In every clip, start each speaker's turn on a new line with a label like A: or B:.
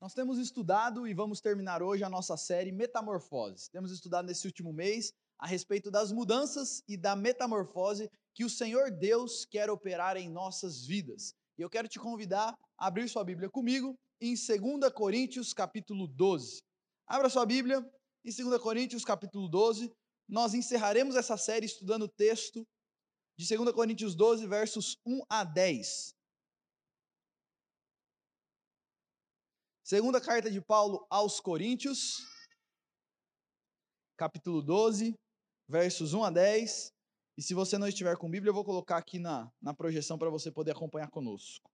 A: Nós temos estudado e vamos terminar hoje a nossa série Metamorfoses. Temos estudado nesse último mês a respeito das mudanças e da metamorfose que o Senhor Deus quer operar em nossas vidas. E eu quero te convidar a abrir sua Bíblia comigo em 2 Coríntios, capítulo 12. Abra sua Bíblia em 2 Coríntios, capítulo 12. Nós encerraremos essa série estudando o texto de 2 Coríntios 12, versos 1 a 10. Segunda carta de Paulo aos Coríntios, capítulo 12, versos 1 a 10. E se você não estiver com Bíblia, eu vou colocar aqui na, na projeção para você poder acompanhar conosco.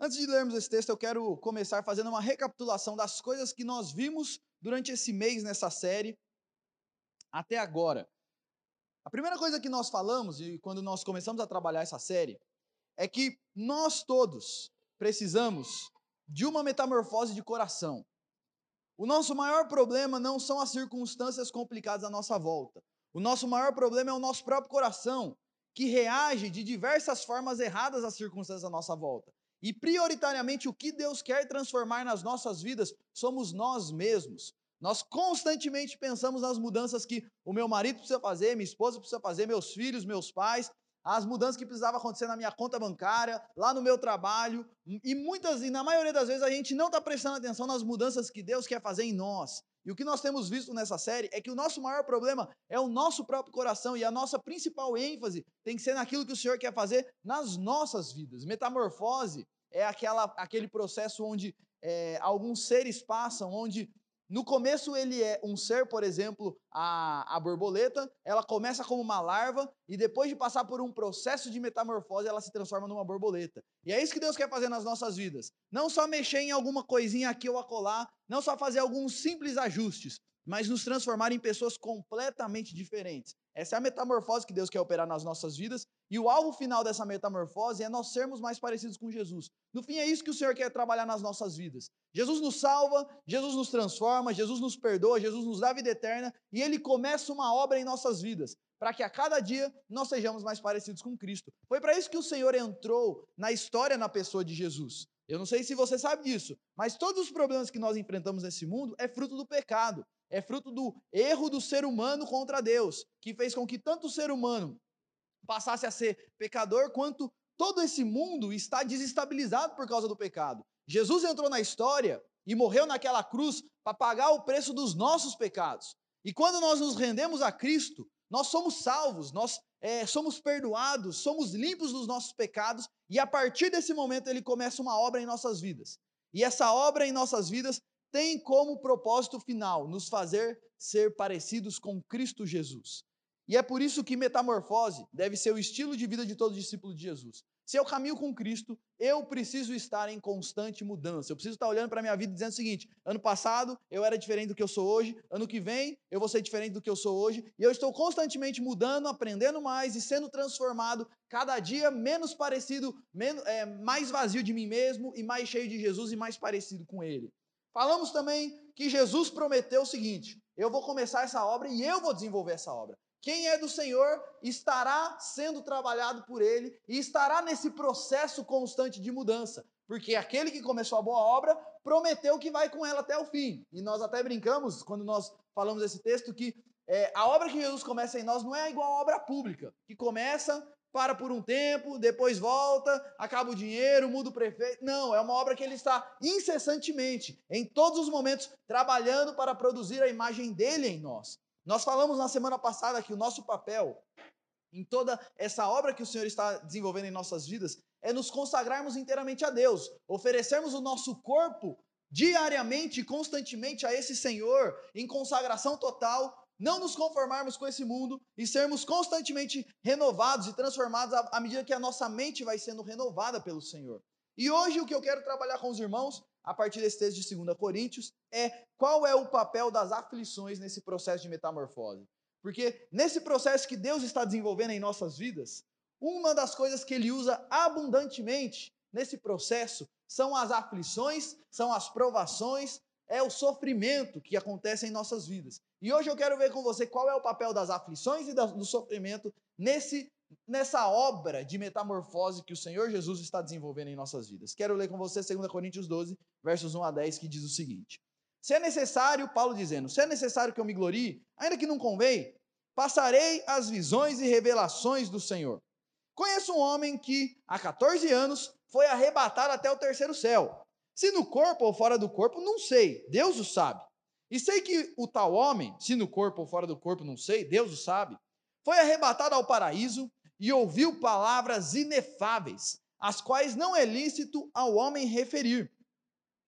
A: Antes de lermos esse texto, eu quero começar fazendo uma recapitulação das coisas que nós vimos durante esse mês nessa série até agora. A primeira coisa que nós falamos, e quando nós começamos a trabalhar essa série, é que nós todos precisamos de uma metamorfose de coração. O nosso maior problema não são as circunstâncias complicadas à nossa volta. O nosso maior problema é o nosso próprio coração, que reage de diversas formas erradas às circunstâncias à nossa volta. E prioritariamente o que Deus quer transformar nas nossas vidas somos nós mesmos. Nós constantemente pensamos nas mudanças que o meu marido precisa fazer, minha esposa precisa fazer, meus filhos, meus pais, as mudanças que precisavam acontecer na minha conta bancária, lá no meu trabalho, e muitas, e na maioria das vezes, a gente não está prestando atenção nas mudanças que Deus quer fazer em nós. E o que nós temos visto nessa série é que o nosso maior problema é o nosso próprio coração, e a nossa principal ênfase tem que ser naquilo que o Senhor quer fazer nas nossas vidas. Metamorfose é aquela, aquele processo onde é, alguns seres passam, onde no começo ele é um ser, por exemplo, a, a borboleta, ela começa como uma larva e depois de passar por um processo de metamorfose, ela se transforma numa borboleta. E é isso que Deus quer fazer nas nossas vidas. Não só mexer em alguma coisinha aqui ou acolá, não só fazer alguns simples ajustes, mas nos transformar em pessoas completamente diferentes. Essa é a metamorfose que Deus quer operar nas nossas vidas, e o alvo final dessa metamorfose é nós sermos mais parecidos com Jesus. No fim, é isso que o Senhor quer trabalhar nas nossas vidas. Jesus nos salva, Jesus nos transforma, Jesus nos perdoa, Jesus nos dá vida eterna, e Ele começa uma obra em nossas vidas, para que a cada dia nós sejamos mais parecidos com Cristo. Foi para isso que o Senhor entrou na história na pessoa de Jesus. Eu não sei se você sabe disso, mas todos os problemas que nós enfrentamos nesse mundo é fruto do pecado é fruto do erro do ser humano contra Deus, que fez com que tanto o ser humano passasse a ser pecador, quanto todo esse mundo está desestabilizado por causa do pecado. Jesus entrou na história e morreu naquela cruz para pagar o preço dos nossos pecados. E quando nós nos rendemos a Cristo, nós somos salvos, nós é, somos perdoados, somos limpos dos nossos pecados, e a partir desse momento ele começa uma obra em nossas vidas. E essa obra em nossas vidas tem como propósito final nos fazer ser parecidos com Cristo Jesus. E é por isso que metamorfose deve ser o estilo de vida de todo discípulo de Jesus. Se eu caminho com Cristo, eu preciso estar em constante mudança. Eu preciso estar olhando para a minha vida dizendo o seguinte: ano passado eu era diferente do que eu sou hoje, ano que vem eu vou ser diferente do que eu sou hoje, e eu estou constantemente mudando, aprendendo mais e sendo transformado, cada dia menos parecido, menos, é, mais vazio de mim mesmo e mais cheio de Jesus e mais parecido com Ele. Falamos também que Jesus prometeu o seguinte: eu vou começar essa obra e eu vou desenvolver essa obra. Quem é do Senhor estará sendo trabalhado por Ele e estará nesse processo constante de mudança, porque aquele que começou a boa obra prometeu que vai com ela até o fim. E nós até brincamos, quando nós falamos esse texto, que é, a obra que Jesus começa em nós não é igual à obra pública, que começa para por um tempo, depois volta, acaba o dinheiro, muda o prefeito. Não, é uma obra que ele está incessantemente, em todos os momentos, trabalhando para produzir a imagem dele em nós. Nós falamos na semana passada que o nosso papel em toda essa obra que o Senhor está desenvolvendo em nossas vidas é nos consagrarmos inteiramente a Deus, oferecermos o nosso corpo diariamente, constantemente a esse Senhor em consagração total, não nos conformarmos com esse mundo e sermos constantemente renovados e transformados à medida que a nossa mente vai sendo renovada pelo Senhor. E hoje o que eu quero trabalhar com os irmãos, a partir desse texto de 2 Coríntios, é qual é o papel das aflições nesse processo de metamorfose. Porque nesse processo que Deus está desenvolvendo em nossas vidas, uma das coisas que Ele usa abundantemente nesse processo são as aflições, são as provações, é o sofrimento que acontece em nossas vidas. E hoje eu quero ver com você qual é o papel das aflições e do sofrimento nesse, nessa obra de metamorfose que o Senhor Jesus está desenvolvendo em nossas vidas. Quero ler com você 2 Coríntios 12, versos 1 a 10, que diz o seguinte: Se é necessário, Paulo dizendo, se é necessário que eu me glorie, ainda que não convém, passarei as visões e revelações do Senhor. Conheço um homem que, há 14 anos, foi arrebatado até o terceiro céu. Se no corpo ou fora do corpo, não sei, Deus o sabe. E sei que o tal homem, se no corpo ou fora do corpo, não sei, Deus o sabe, foi arrebatado ao paraíso e ouviu palavras inefáveis, as quais não é lícito ao homem referir.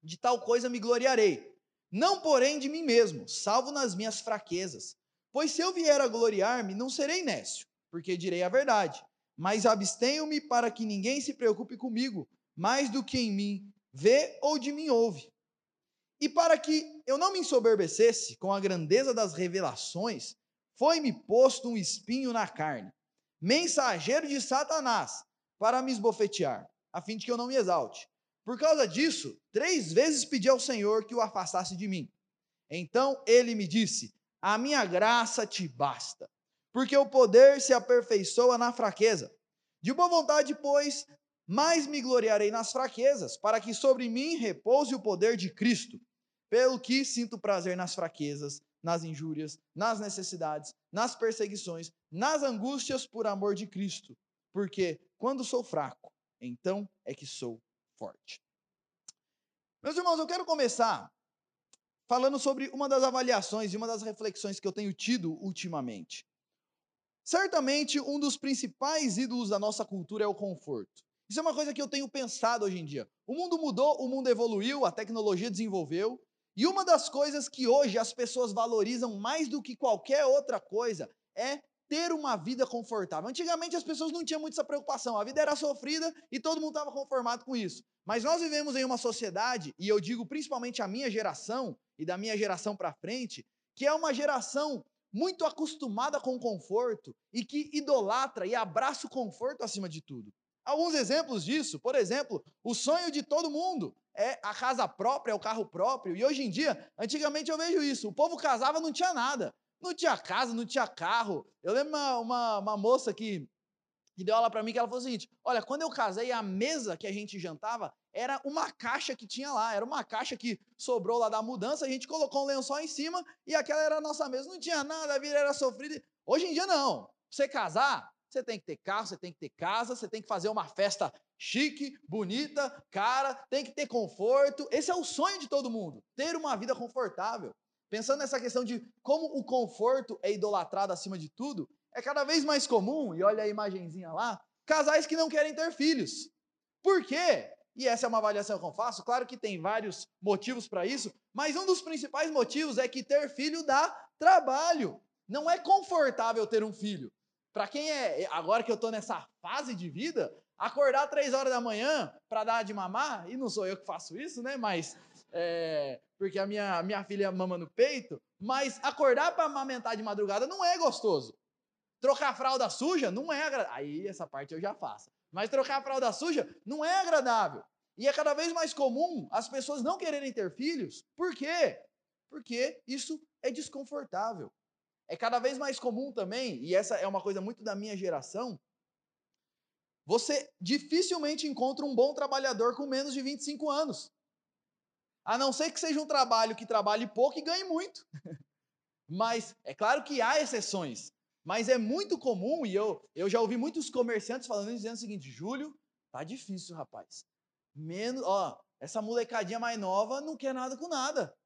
A: De tal coisa me gloriarei, não porém de mim mesmo, salvo nas minhas fraquezas. Pois se eu vier a gloriar-me, não serei nécio, porque direi a verdade. Mas abstenho-me para que ninguém se preocupe comigo, mais do que em mim vê ou de mim ouve. E para que eu não me ensoberbecesse com a grandeza das revelações, foi-me posto um espinho na carne, mensageiro de Satanás, para me esbofetear, a fim de que eu não me exalte. Por causa disso, três vezes pedi ao Senhor que o afastasse de mim. Então ele me disse: A minha graça te basta, porque o poder se aperfeiçoa na fraqueza. De boa vontade, pois, mais me gloriarei nas fraquezas, para que sobre mim repouse o poder de Cristo. Pelo que sinto prazer nas fraquezas, nas injúrias, nas necessidades, nas perseguições, nas angústias por amor de Cristo. Porque quando sou fraco, então é que sou forte. Meus irmãos, eu quero começar falando sobre uma das avaliações e uma das reflexões que eu tenho tido ultimamente. Certamente, um dos principais ídolos da nossa cultura é o conforto. Isso é uma coisa que eu tenho pensado hoje em dia. O mundo mudou, o mundo evoluiu, a tecnologia desenvolveu, e uma das coisas que hoje as pessoas valorizam mais do que qualquer outra coisa é ter uma vida confortável. Antigamente as pessoas não tinham muito essa preocupação, a vida era sofrida e todo mundo estava conformado com isso. Mas nós vivemos em uma sociedade, e eu digo principalmente a minha geração e da minha geração para frente, que é uma geração muito acostumada com conforto e que idolatra e abraça o conforto acima de tudo. Alguns exemplos disso, por exemplo, o sonho de todo mundo é a casa própria, é o carro próprio. E hoje em dia, antigamente eu vejo isso: o povo casava não tinha nada. Não tinha casa, não tinha carro. Eu lembro uma, uma, uma moça que, que deu aula para mim que ela falou o seguinte: Olha, quando eu casei, a mesa que a gente jantava era uma caixa que tinha lá. Era uma caixa que sobrou lá da mudança. A gente colocou um lençol em cima e aquela era a nossa mesa. Não tinha nada, a vida era sofrida. Hoje em dia, não. Pra você casar, você tem que ter carro, você tem que ter casa, você tem que fazer uma festa chique, bonita, cara, tem que ter conforto. Esse é o sonho de todo mundo, ter uma vida confortável. Pensando nessa questão de como o conforto é idolatrado acima de tudo, é cada vez mais comum, e olha a imagenzinha lá, casais que não querem ter filhos. Por quê? E essa é uma avaliação que eu faço. Claro que tem vários motivos para isso, mas um dos principais motivos é que ter filho dá trabalho. Não é confortável ter um filho. Para quem é, agora que eu estou nessa fase de vida, acordar três horas da manhã para dar de mamar, e não sou eu que faço isso, né? Mas, é, porque a minha, minha filha mama no peito, mas acordar para amamentar de madrugada não é gostoso. Trocar a fralda suja não é agradável. Aí essa parte eu já faço. Mas trocar a fralda suja não é agradável. E é cada vez mais comum as pessoas não quererem ter filhos. Por quê? Porque isso é desconfortável. É cada vez mais comum também, e essa é uma coisa muito da minha geração, você dificilmente encontra um bom trabalhador com menos de 25 anos. A não ser que seja um trabalho que trabalhe pouco e ganhe muito. Mas é claro que há exceções. Mas é muito comum, e eu, eu já ouvi muitos comerciantes falando dizendo o seguinte: Júlio, tá difícil, rapaz. Menos, ó, essa molecadinha mais nova não quer nada com nada.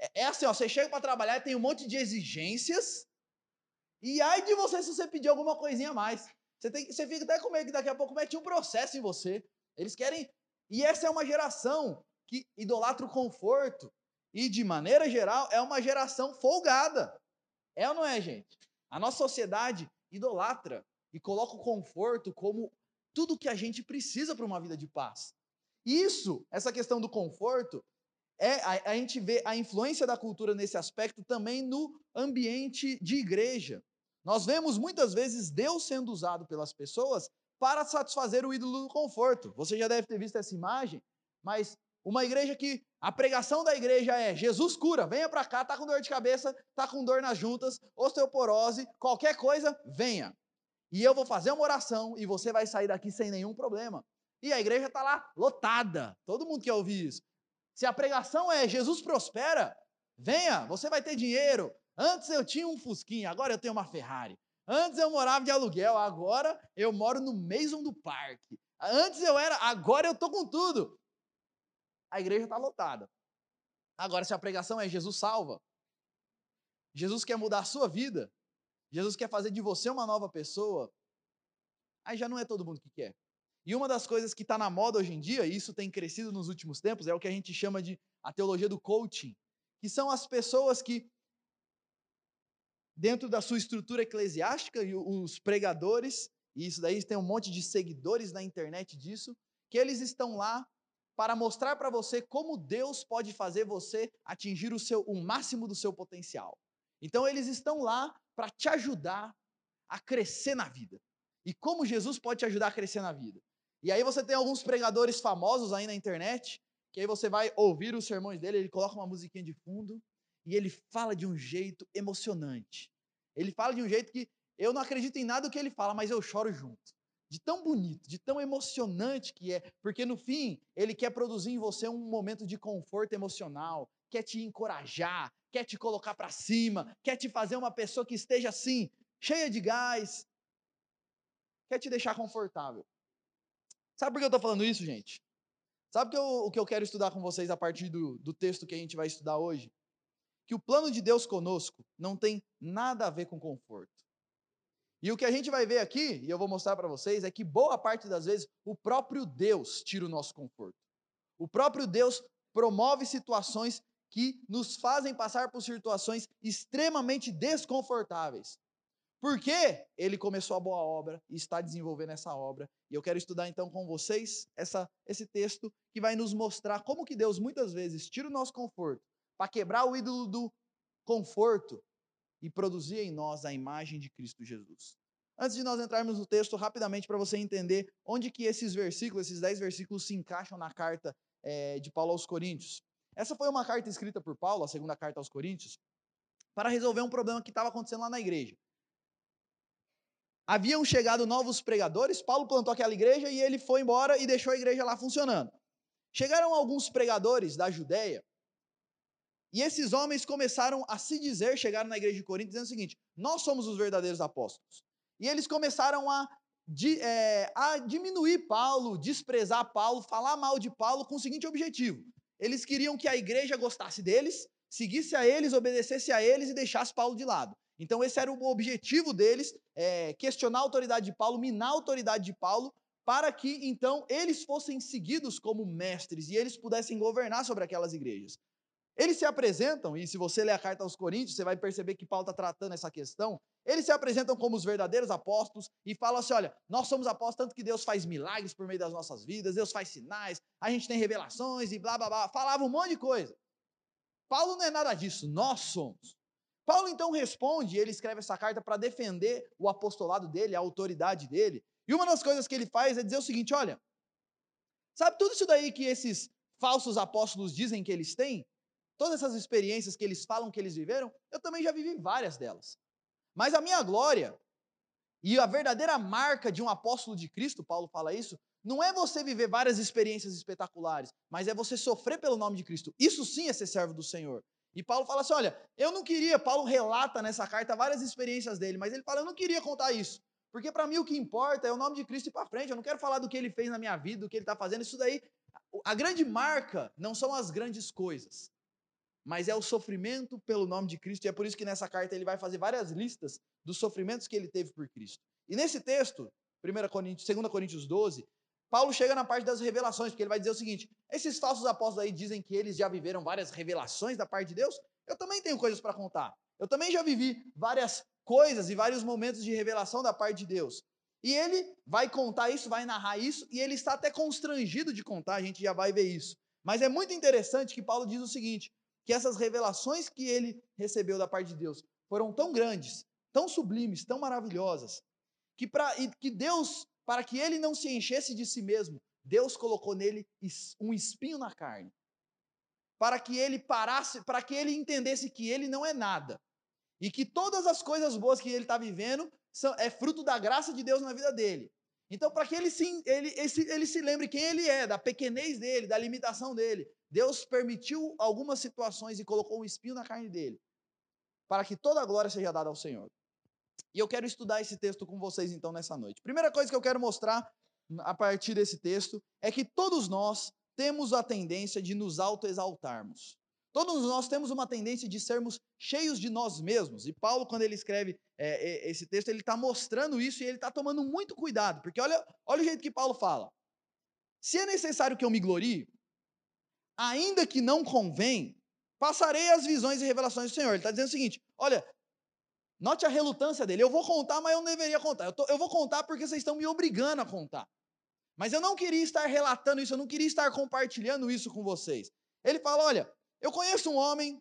A: É, é assim, ó, você chega para trabalhar e tem um monte de exigências, e aí de você se você pedir alguma coisinha a mais. Você, tem, você fica até com medo que daqui a pouco mete um processo em você. Eles querem. E essa é uma geração que idolatra o conforto. E, de maneira geral, é uma geração folgada. É ou não é, gente? A nossa sociedade idolatra e coloca o conforto como tudo que a gente precisa para uma vida de paz. Isso, essa questão do conforto, é, a, a gente vê a influência da cultura nesse aspecto também no ambiente de igreja. Nós vemos muitas vezes Deus sendo usado pelas pessoas para satisfazer o ídolo do conforto. Você já deve ter visto essa imagem, mas uma igreja que a pregação da igreja é Jesus cura, venha para cá, tá com dor de cabeça, tá com dor nas juntas, osteoporose, qualquer coisa, venha. E eu vou fazer uma oração e você vai sair daqui sem nenhum problema. E a igreja está lá lotada. Todo mundo quer ouvir isso. Se a pregação é Jesus prospera, venha, você vai ter dinheiro. Antes eu tinha um Fusquinha, agora eu tenho uma Ferrari. Antes eu morava de aluguel, agora eu moro no Mason do Parque. Antes eu era, agora eu tô com tudo. A igreja está lotada. Agora, se a pregação é Jesus salva, Jesus quer mudar a sua vida, Jesus quer fazer de você uma nova pessoa, aí já não é todo mundo que quer. E uma das coisas que está na moda hoje em dia, e isso tem crescido nos últimos tempos, é o que a gente chama de a teologia do coaching, que são as pessoas que, dentro da sua estrutura eclesiástica, e os pregadores, e isso daí tem um monte de seguidores na internet disso, que eles estão lá para mostrar para você como Deus pode fazer você atingir o, seu, o máximo do seu potencial. Então eles estão lá para te ajudar a crescer na vida. E como Jesus pode te ajudar a crescer na vida. E aí você tem alguns pregadores famosos aí na internet, que aí você vai ouvir os sermões dele, ele coloca uma musiquinha de fundo e ele fala de um jeito emocionante. Ele fala de um jeito que eu não acredito em nada do que ele fala, mas eu choro junto. De tão bonito, de tão emocionante que é, porque no fim ele quer produzir em você um momento de conforto emocional, quer te encorajar, quer te colocar para cima, quer te fazer uma pessoa que esteja assim, cheia de gás, quer te deixar confortável. Sabe por que eu estou falando isso, gente? Sabe que eu, o que eu quero estudar com vocês a partir do, do texto que a gente vai estudar hoje? Que o plano de Deus conosco não tem nada a ver com conforto. E o que a gente vai ver aqui, e eu vou mostrar para vocês, é que boa parte das vezes o próprio Deus tira o nosso conforto. O próprio Deus promove situações que nos fazem passar por situações extremamente desconfortáveis. Porque ele começou a boa obra e está desenvolvendo essa obra. E eu quero estudar então com vocês essa, esse texto que vai nos mostrar como que Deus muitas vezes tira o nosso conforto para quebrar o ídolo do conforto e produzir em nós a imagem de Cristo Jesus. Antes de nós entrarmos no texto, rapidamente para você entender onde que esses versículos, esses dez versículos se encaixam na carta é, de Paulo aos Coríntios. Essa foi uma carta escrita por Paulo, a segunda carta aos Coríntios, para resolver um problema que estava acontecendo lá na igreja. Haviam chegado novos pregadores, Paulo plantou aquela igreja e ele foi embora e deixou a igreja lá funcionando. Chegaram alguns pregadores da Judéia e esses homens começaram a se dizer, chegaram na igreja de Corinto dizendo o seguinte: Nós somos os verdadeiros apóstolos. E eles começaram a, é, a diminuir Paulo, desprezar Paulo, falar mal de Paulo com o seguinte objetivo: eles queriam que a igreja gostasse deles, seguisse a eles, obedecesse a eles e deixasse Paulo de lado. Então, esse era o objetivo deles: é, questionar a autoridade de Paulo, minar a autoridade de Paulo, para que então eles fossem seguidos como mestres e eles pudessem governar sobre aquelas igrejas. Eles se apresentam, e se você ler a carta aos Coríntios, você vai perceber que Paulo está tratando essa questão. Eles se apresentam como os verdadeiros apóstolos e falam assim: olha, nós somos apóstolos, tanto que Deus faz milagres por meio das nossas vidas, Deus faz sinais, a gente tem revelações e blá blá blá. Falava um monte de coisa. Paulo não é nada disso, nós somos. Paulo então responde, ele escreve essa carta para defender o apostolado dele, a autoridade dele. E uma das coisas que ele faz é dizer o seguinte: olha, sabe tudo isso daí que esses falsos apóstolos dizem que eles têm? Todas essas experiências que eles falam que eles viveram, eu também já vivi várias delas. Mas a minha glória e a verdadeira marca de um apóstolo de Cristo, Paulo fala isso, não é você viver várias experiências espetaculares, mas é você sofrer pelo nome de Cristo. Isso sim é ser servo do Senhor. E Paulo fala assim: olha, eu não queria, Paulo relata nessa carta várias experiências dele, mas ele fala: eu não queria contar isso. Porque para mim o que importa é o nome de Cristo ir para frente. Eu não quero falar do que ele fez na minha vida, do que ele está fazendo. Isso daí, a grande marca não são as grandes coisas, mas é o sofrimento pelo nome de Cristo. E é por isso que nessa carta ele vai fazer várias listas dos sofrimentos que ele teve por Cristo. E nesse texto, 1 Coríntios, 2 Coríntios 12, Paulo chega na parte das revelações, porque ele vai dizer o seguinte: esses falsos apóstolos aí dizem que eles já viveram várias revelações da parte de Deus. Eu também tenho coisas para contar. Eu também já vivi várias coisas e vários momentos de revelação da parte de Deus. E ele vai contar isso, vai narrar isso, e ele está até constrangido de contar, a gente já vai ver isso. Mas é muito interessante que Paulo diz o seguinte: que essas revelações que ele recebeu da parte de Deus foram tão grandes, tão sublimes, tão maravilhosas, que, pra, que Deus para que ele não se enchesse de si mesmo, Deus colocou nele um espinho na carne, para que ele parasse, para que ele entendesse que ele não é nada e que todas as coisas boas que ele está vivendo são, é fruto da graça de Deus na vida dele. Então, para que ele se, ele, ele, ele se lembre quem ele é, da pequenez dele, da limitação dele, Deus permitiu algumas situações e colocou um espinho na carne dele, para que toda a glória seja dada ao Senhor. E eu quero estudar esse texto com vocês então nessa noite. Primeira coisa que eu quero mostrar a partir desse texto é que todos nós temos a tendência de nos autoexaltarmos. Todos nós temos uma tendência de sermos cheios de nós mesmos. E Paulo, quando ele escreve é, esse texto, ele está mostrando isso e ele está tomando muito cuidado. Porque olha, olha o jeito que Paulo fala. Se é necessário que eu me glorie, ainda que não convém, passarei as visões e revelações do Senhor. Ele está dizendo o seguinte: olha, note a relutância dele. Eu vou contar, mas eu não deveria contar. Eu, tô, eu vou contar porque vocês estão me obrigando a contar. Mas eu não queria estar relatando isso, eu não queria estar compartilhando isso com vocês. Ele fala: olha, eu conheço um homem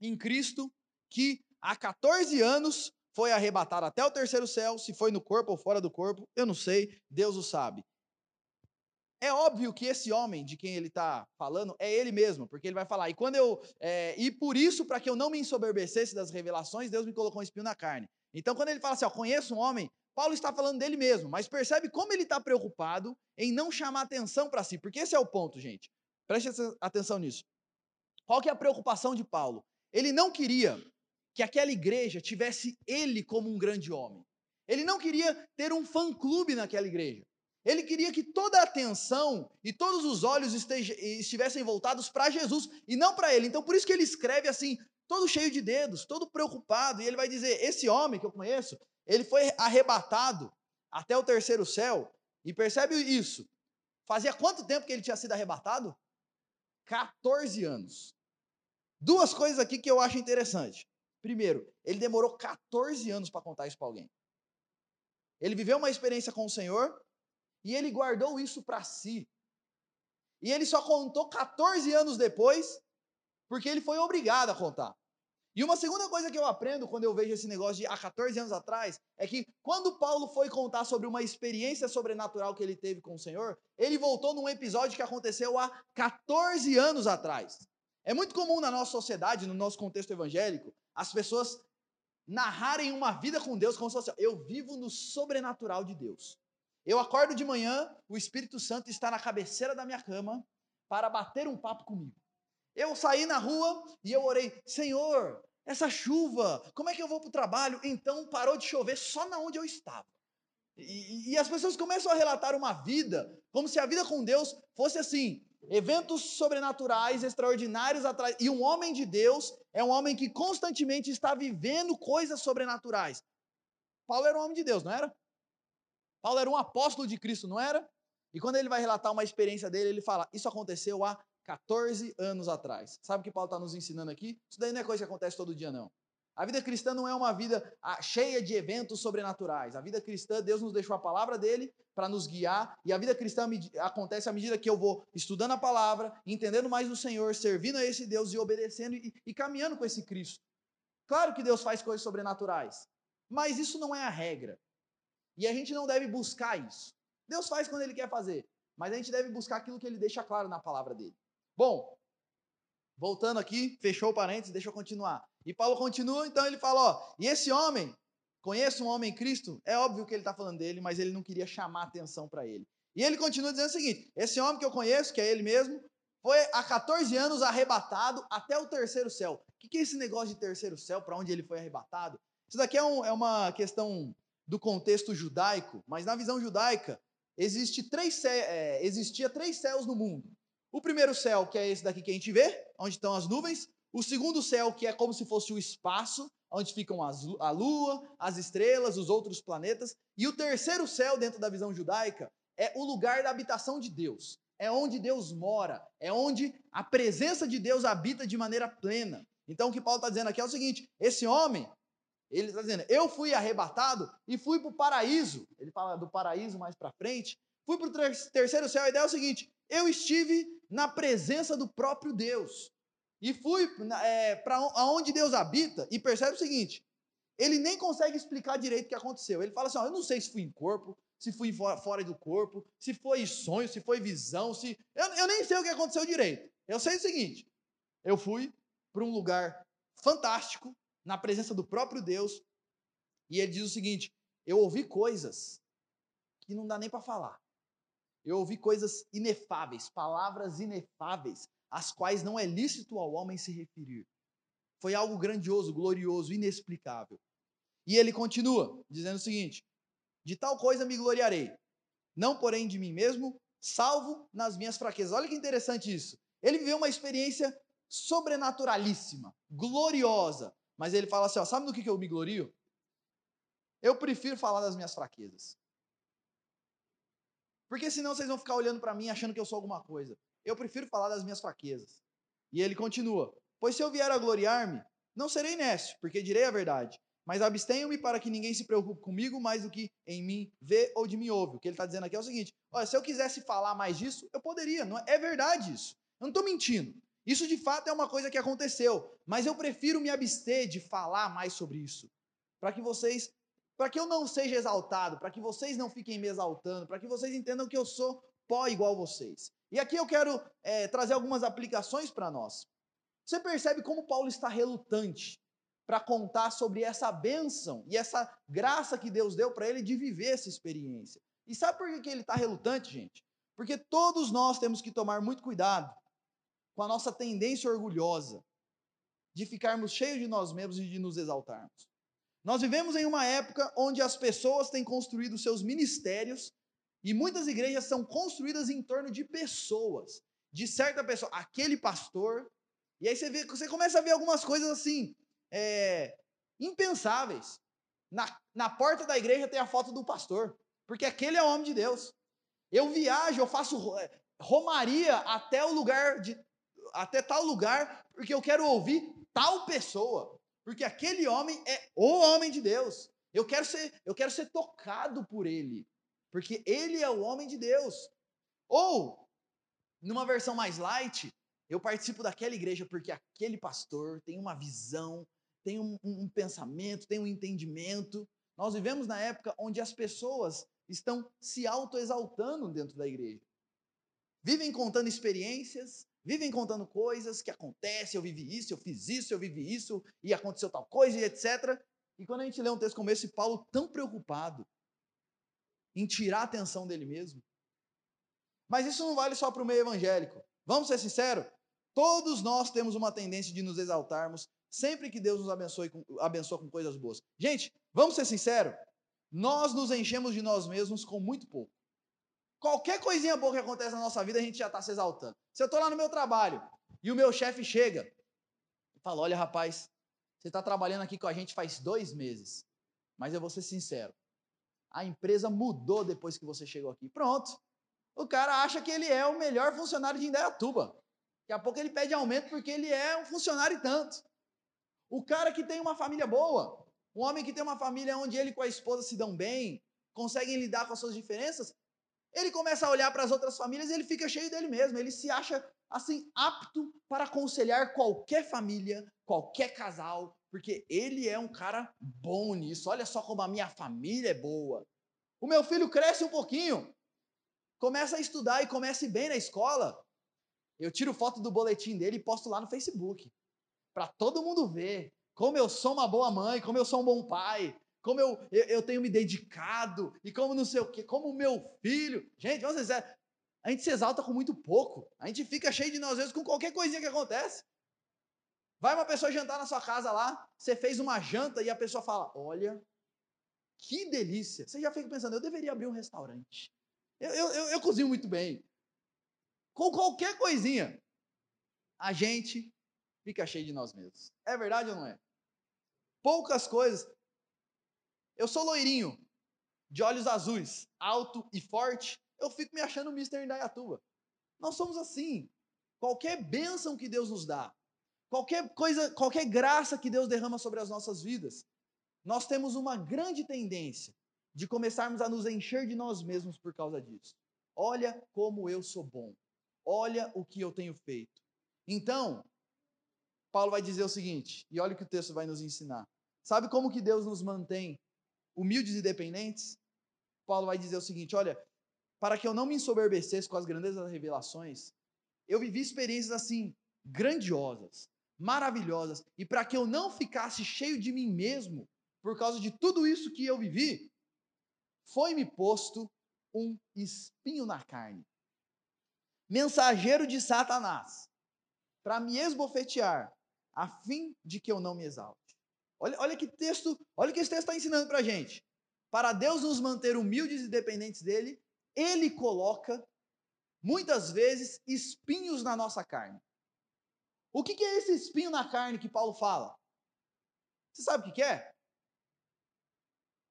A: em Cristo que há 14 anos foi arrebatado até o terceiro céu, se foi no corpo ou fora do corpo, eu não sei, Deus o sabe. É óbvio que esse homem de quem ele está falando é ele mesmo, porque ele vai falar, e quando eu. É, e por isso, para que eu não me ensoberbecesse das revelações, Deus me colocou um espinho na carne. Então, quando ele fala assim, ó, conheço um homem, Paulo está falando dele mesmo, mas percebe como ele está preocupado em não chamar atenção para si, porque esse é o ponto, gente. Preste atenção nisso. Qual que é a preocupação de Paulo? Ele não queria que aquela igreja tivesse ele como um grande homem. Ele não queria ter um fã-clube naquela igreja. Ele queria que toda a atenção e todos os olhos estivessem voltados para Jesus e não para ele. Então, por isso que ele escreve assim, todo cheio de dedos, todo preocupado. E ele vai dizer: Esse homem que eu conheço, ele foi arrebatado até o terceiro céu. E percebe isso? Fazia quanto tempo que ele tinha sido arrebatado? 14 anos. Duas coisas aqui que eu acho interessante. Primeiro, ele demorou 14 anos para contar isso para alguém. Ele viveu uma experiência com o Senhor e ele guardou isso para si. E ele só contou 14 anos depois, porque ele foi obrigado a contar. E uma segunda coisa que eu aprendo quando eu vejo esse negócio de há 14 anos atrás é que quando Paulo foi contar sobre uma experiência sobrenatural que ele teve com o Senhor, ele voltou num episódio que aconteceu há 14 anos atrás. É muito comum na nossa sociedade, no nosso contexto evangélico, as pessoas narrarem uma vida com Deus como se fosse, eu vivo no sobrenatural de Deus. Eu acordo de manhã, o Espírito Santo está na cabeceira da minha cama para bater um papo comigo. Eu saí na rua e eu orei, Senhor, essa chuva, como é que eu vou para o trabalho? Então parou de chover só na onde eu estava. E, e, as pessoas começam a relatar uma vida como se a vida com Deus fosse assim: eventos sobrenaturais, extraordinários atrás. E um homem de Deus é um homem que constantemente está vivendo coisas sobrenaturais. Paulo era um homem de Deus, não era? Paulo era um apóstolo de Cristo, não era? E quando ele vai relatar uma experiência dele, ele fala: Isso aconteceu há 14 anos atrás. Sabe o que Paulo está nos ensinando aqui? Isso daí não é coisa que acontece todo dia, não. A vida cristã não é uma vida ah, cheia de eventos sobrenaturais. A vida cristã, Deus nos deixou a palavra dele para nos guiar, e a vida cristã acontece à medida que eu vou estudando a palavra, entendendo mais do Senhor, servindo a esse Deus e obedecendo e, e caminhando com esse Cristo. Claro que Deus faz coisas sobrenaturais, mas isso não é a regra. E a gente não deve buscar isso. Deus faz quando ele quer fazer, mas a gente deve buscar aquilo que ele deixa claro na palavra dele. Bom, voltando aqui, fechou o parênteses, deixa eu continuar. E Paulo continua, então ele fala: ó, e esse homem, conhece um homem em Cristo? É óbvio que ele está falando dele, mas ele não queria chamar atenção para ele. E ele continua dizendo o seguinte: esse homem que eu conheço, que é ele mesmo, foi há 14 anos arrebatado até o terceiro céu. O que é esse negócio de terceiro céu, para onde ele foi arrebatado? Isso daqui é, um, é uma questão do contexto judaico, mas na visão judaica, existe três, é, existia três céus no mundo. O primeiro céu, que é esse daqui que a gente vê, onde estão as nuvens. O segundo céu, que é como se fosse o espaço, onde ficam as, a lua, as estrelas, os outros planetas. E o terceiro céu, dentro da visão judaica, é o lugar da habitação de Deus. É onde Deus mora, é onde a presença de Deus habita de maneira plena. Então, o que Paulo está dizendo aqui é o seguinte: esse homem, ele está dizendo, eu fui arrebatado e fui para o paraíso. Ele fala do paraíso mais para frente. Fui para o terceiro céu. A ideia é o seguinte: eu estive na presença do próprio Deus. E fui é, para onde Deus habita e percebe o seguinte: ele nem consegue explicar direito o que aconteceu. Ele fala assim: ó, eu não sei se fui em corpo, se fui fora do corpo, se foi sonho, se foi visão, se. Eu, eu nem sei o que aconteceu direito. Eu sei o seguinte: eu fui para um lugar fantástico, na presença do próprio Deus, e ele diz o seguinte: eu ouvi coisas que não dá nem para falar. Eu ouvi coisas inefáveis, palavras inefáveis, às quais não é lícito ao homem se referir. Foi algo grandioso, glorioso, inexplicável. E ele continua dizendo o seguinte: de tal coisa me gloriarei, não porém de mim mesmo, salvo nas minhas fraquezas. Olha que interessante isso. Ele viveu uma experiência sobrenaturalíssima, gloriosa, mas ele fala assim: ó, sabe que, que eu me glorio? Eu prefiro falar das minhas fraquezas. Porque senão vocês vão ficar olhando para mim achando que eu sou alguma coisa. Eu prefiro falar das minhas fraquezas. E ele continua: Pois se eu vier a gloriar-me, não serei nécio, porque direi a verdade. Mas abstenho-me para que ninguém se preocupe comigo mais do que em mim vê ou de mim ouve. O que ele está dizendo aqui é o seguinte: olha, se eu quisesse falar mais disso, eu poderia. Não é, é verdade isso. Eu não estou mentindo. Isso de fato é uma coisa que aconteceu. Mas eu prefiro me abster de falar mais sobre isso. Para que vocês para que eu não seja exaltado, para que vocês não fiquem me exaltando, para que vocês entendam que eu sou pó igual vocês. E aqui eu quero é, trazer algumas aplicações para nós. Você percebe como Paulo está relutante para contar sobre essa bênção e essa graça que Deus deu para ele de viver essa experiência. E sabe por que ele está relutante, gente? Porque todos nós temos que tomar muito cuidado com a nossa tendência orgulhosa de ficarmos cheios de nós mesmos e de nos exaltarmos. Nós vivemos em uma época onde as pessoas têm construído seus ministérios e muitas igrejas são construídas em torno de pessoas, de certa pessoa, aquele pastor. E aí você, vê, você começa a ver algumas coisas assim, é, impensáveis. Na, na porta da igreja tem a foto do pastor, porque aquele é o homem de Deus. Eu viajo, eu faço é, romaria até o lugar de até tal lugar, porque eu quero ouvir tal pessoa. Porque aquele homem é o homem de Deus. Eu quero ser, eu quero ser tocado por ele, porque ele é o homem de Deus. Ou numa versão mais light, eu participo daquela igreja porque aquele pastor tem uma visão, tem um, um, pensamento, tem um entendimento. Nós vivemos na época onde as pessoas estão se autoexaltando dentro da igreja. Vivem contando experiências, Vivem contando coisas que acontecem, eu vivi isso, eu fiz isso, eu vivi isso, e aconteceu tal coisa, e etc. E quando a gente lê um texto como esse, Paulo tão preocupado em tirar a atenção dele mesmo. Mas isso não vale só para o meio evangélico. Vamos ser sinceros? Todos nós temos uma tendência de nos exaltarmos sempre que Deus nos abençoe com, abençoa com coisas boas. Gente, vamos ser sinceros? Nós nos enchemos de nós mesmos com muito pouco. Qualquer coisinha boa que acontece na nossa vida, a gente já está se exaltando. Se eu estou lá no meu trabalho e o meu chefe chega e fala: Olha, rapaz, você está trabalhando aqui com a gente faz dois meses, mas eu vou ser sincero, a empresa mudou depois que você chegou aqui. Pronto. O cara acha que ele é o melhor funcionário de Indaiatuba. Daqui a pouco ele pede aumento porque ele é um funcionário e tanto. O cara que tem uma família boa, um homem que tem uma família onde ele com a esposa se dão bem, conseguem lidar com as suas diferenças, ele começa a olhar para as outras famílias e ele fica cheio dele mesmo. Ele se acha assim apto para aconselhar qualquer família, qualquer casal, porque ele é um cara bom nisso. Olha só como a minha família é boa. O meu filho cresce um pouquinho, começa a estudar e comece bem na escola. Eu tiro foto do boletim dele e posto lá no Facebook, para todo mundo ver como eu sou uma boa mãe, como eu sou um bom pai, como eu, eu, eu, tenho me dedicado, e como não sei o quê, como o meu filho. Gente, vamos dizer, a gente se exalta com muito pouco. A gente fica cheio de nós mesmos com qualquer coisinha que acontece. Vai uma pessoa jantar na sua casa lá, você fez uma janta e a pessoa fala: Olha, que delícia. Você já fica pensando, eu deveria abrir um restaurante. Eu, eu, eu, eu cozinho muito bem. Com qualquer coisinha, a gente fica cheio de nós mesmos. É verdade ou não é? Poucas coisas. Eu sou loirinho, de olhos azuis, alto e forte. Eu fico me achando Mr. Indaiatuba. Nós somos assim. Qualquer bênção que Deus nos dá, qualquer coisa, qualquer graça que Deus derrama sobre as nossas vidas, nós temos uma grande tendência de começarmos a nos encher de nós mesmos por causa disso. Olha como eu sou bom. Olha o que eu tenho feito. Então, Paulo vai dizer o seguinte, e olha o que o texto vai nos ensinar. Sabe como que Deus nos mantém humildes e dependentes? Paulo vai dizer o seguinte: olha, para que eu não me ensoberbecesse com as grandezas das revelações, eu vivi experiências assim, grandiosas, maravilhosas, e para que eu não ficasse cheio de mim mesmo, por causa de tudo isso que eu vivi, foi-me posto um espinho na carne, mensageiro de Satanás, para me esbofetear, a fim de que eu não me exalte. Olha, olha que texto, olha que esse texto está ensinando para a gente. Para Deus nos manter humildes e dependentes dele, Ele coloca, muitas vezes, espinhos na nossa carne. O que, que é esse espinho na carne que Paulo fala? Você sabe o que, que é?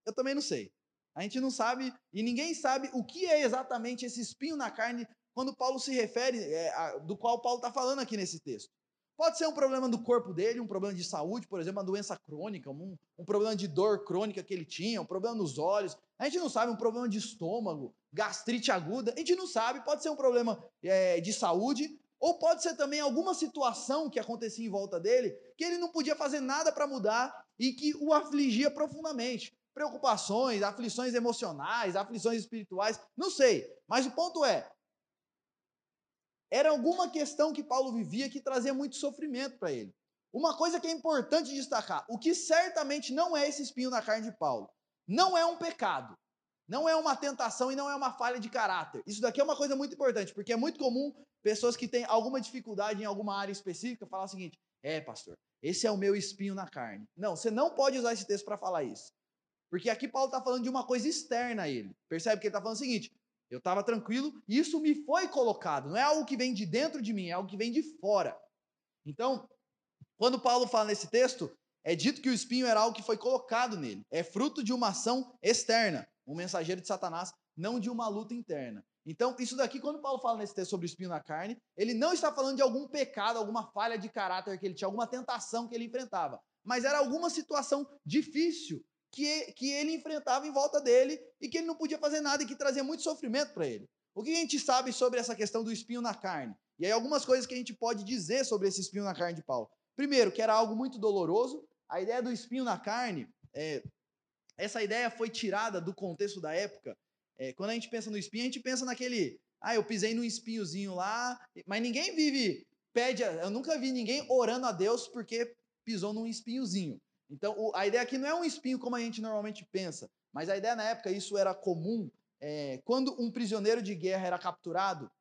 A: Eu também não sei. A gente não sabe e ninguém sabe o que é exatamente esse espinho na carne quando Paulo se refere, é, a, do qual Paulo está falando aqui nesse texto. Pode ser um problema do corpo dele, um problema de saúde, por exemplo, uma doença crônica, um, um, problema de dor crônica que ele tinha, um problema nos olhos. A gente não sabe, um problema de estômago, gastrite aguda. A gente não sabe, pode ser um problema é, de saúde, ou pode ser também alguma situação que acontecia em volta dele que ele não podia fazer nada para mudar e que o afligia profundamente. Preocupações, aflições emocionais, aflições espirituais, não sei. Mas o ponto é, era alguma questão que Paulo vivia que trazia muito sofrimento para ele. Uma coisa que é importante destacar: o que certamente não é esse espinho na carne de Paulo. Não é um pecado, não é uma tentação e não é uma falha de caráter. Isso daqui é uma coisa muito importante, porque é muito comum pessoas que têm alguma dificuldade em alguma área específica falar o seguinte: é, pastor, esse é o meu espinho na carne. Não, você não pode usar esse texto para falar isso. Porque aqui Paulo está falando de uma coisa externa a ele. Percebe que ele está falando o seguinte: eu estava tranquilo e isso me foi colocado. Não é algo que vem de dentro de mim, é algo que vem de fora. Então, quando Paulo fala nesse texto, é dito que o espinho era algo que foi colocado nele. É fruto de uma ação externa, um mensageiro de Satanás, não de uma luta interna. Então, isso daqui, quando Paulo fala nesse texto sobre o espinho na carne, ele não está falando de algum pecado, alguma falha de caráter que ele tinha, alguma tentação que ele enfrentava. Mas era alguma situação difícil que, que ele enfrentava em volta dele e que ele não podia fazer nada e que trazia muito sofrimento para ele. O que a gente sabe sobre essa questão do espinho na carne? E aí, algumas coisas que a gente pode dizer sobre esse espinho na carne de Paulo. Primeiro, que era algo muito doloroso. A ideia do espinho na carne, é, essa ideia foi tirada do contexto da época. É, quando a gente pensa no espinho, a gente pensa naquele. Ah, eu pisei num espinhozinho lá, mas ninguém vive, pede. Eu nunca vi ninguém orando a Deus porque pisou num espinhozinho. Então, o, a ideia aqui não é um espinho como a gente normalmente pensa, mas a ideia na época, isso era comum. É, quando um prisioneiro de guerra era capturado,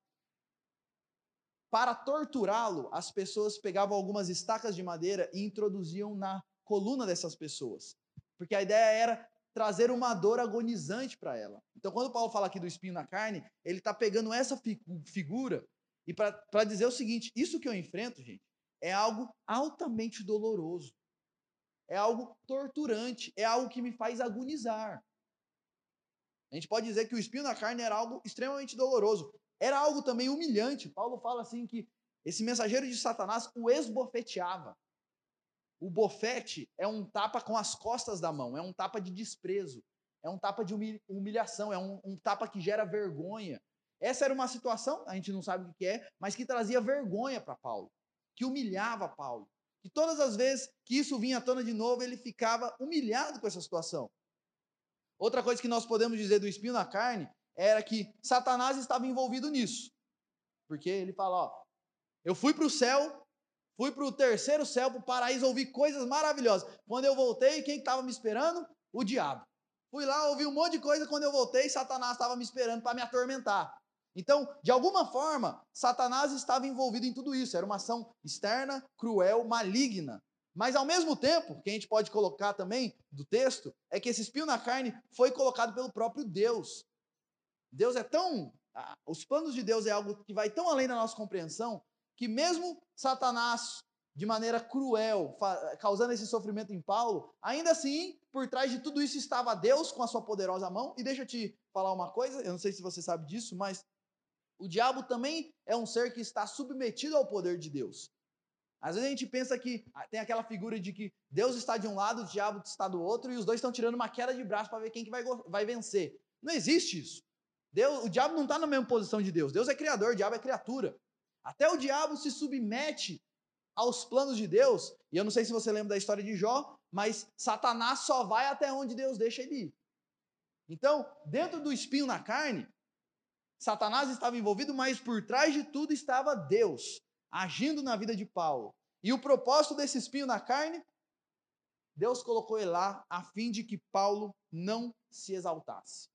A: para torturá-lo, as pessoas pegavam algumas estacas de madeira e introduziam na coluna dessas pessoas. Porque a ideia era trazer uma dor agonizante para ela. Então, quando Paulo fala aqui do espinho na carne, ele está pegando essa fi figura e para dizer o seguinte: isso que eu enfrento, gente, é algo altamente doloroso é algo torturante, é algo que me faz agonizar. A gente pode dizer que o espinho na carne era algo extremamente doloroso. Era algo também humilhante. Paulo fala assim que esse mensageiro de Satanás o esbofeteava. O bofete é um tapa com as costas da mão, é um tapa de desprezo, é um tapa de humilhação, é um, um tapa que gera vergonha. Essa era uma situação, a gente não sabe o que é, mas que trazia vergonha para Paulo, que humilhava Paulo. E todas as vezes que isso vinha à tona de novo, ele ficava humilhado com essa situação. Outra coisa que nós podemos dizer do espinho na carne era que Satanás estava envolvido nisso. Porque ele fala: Ó, eu fui para o céu, fui para o terceiro céu, para o paraíso, ouvi coisas maravilhosas. Quando eu voltei, quem estava me esperando? O diabo. Fui lá, ouvi um monte de coisa. Quando eu voltei, Satanás estava me esperando para me atormentar. Então, de alguma forma, Satanás estava envolvido em tudo isso. Era uma ação externa, cruel, maligna. Mas ao mesmo tempo, que a gente pode colocar também do texto, é que esse espinho na carne foi colocado pelo próprio Deus. Deus é tão. Os planos de Deus é algo que vai tão além da nossa compreensão, que mesmo Satanás, de maneira cruel, causando esse sofrimento em Paulo, ainda assim, por trás de tudo isso estava Deus com a sua poderosa mão. E deixa eu te falar uma coisa, eu não sei se você sabe disso, mas o diabo também é um ser que está submetido ao poder de Deus. Às vezes a gente pensa que ah, tem aquela figura de que Deus está de um lado, o diabo está do outro, e os dois estão tirando uma queda de braço para ver quem que vai, vai vencer. Não existe isso. Deus, o diabo não está na mesma posição de Deus. Deus é criador, o diabo é criatura. Até o diabo se submete aos planos de Deus. E eu não sei se você lembra da história de Jó, mas Satanás só vai até onde Deus deixa ele ir. Então, dentro do espinho na carne, Satanás estava envolvido, mas por trás de tudo estava Deus agindo na vida de Paulo. E o propósito desse espinho na carne, Deus colocou ele lá a fim de que Paulo não se exaltasse.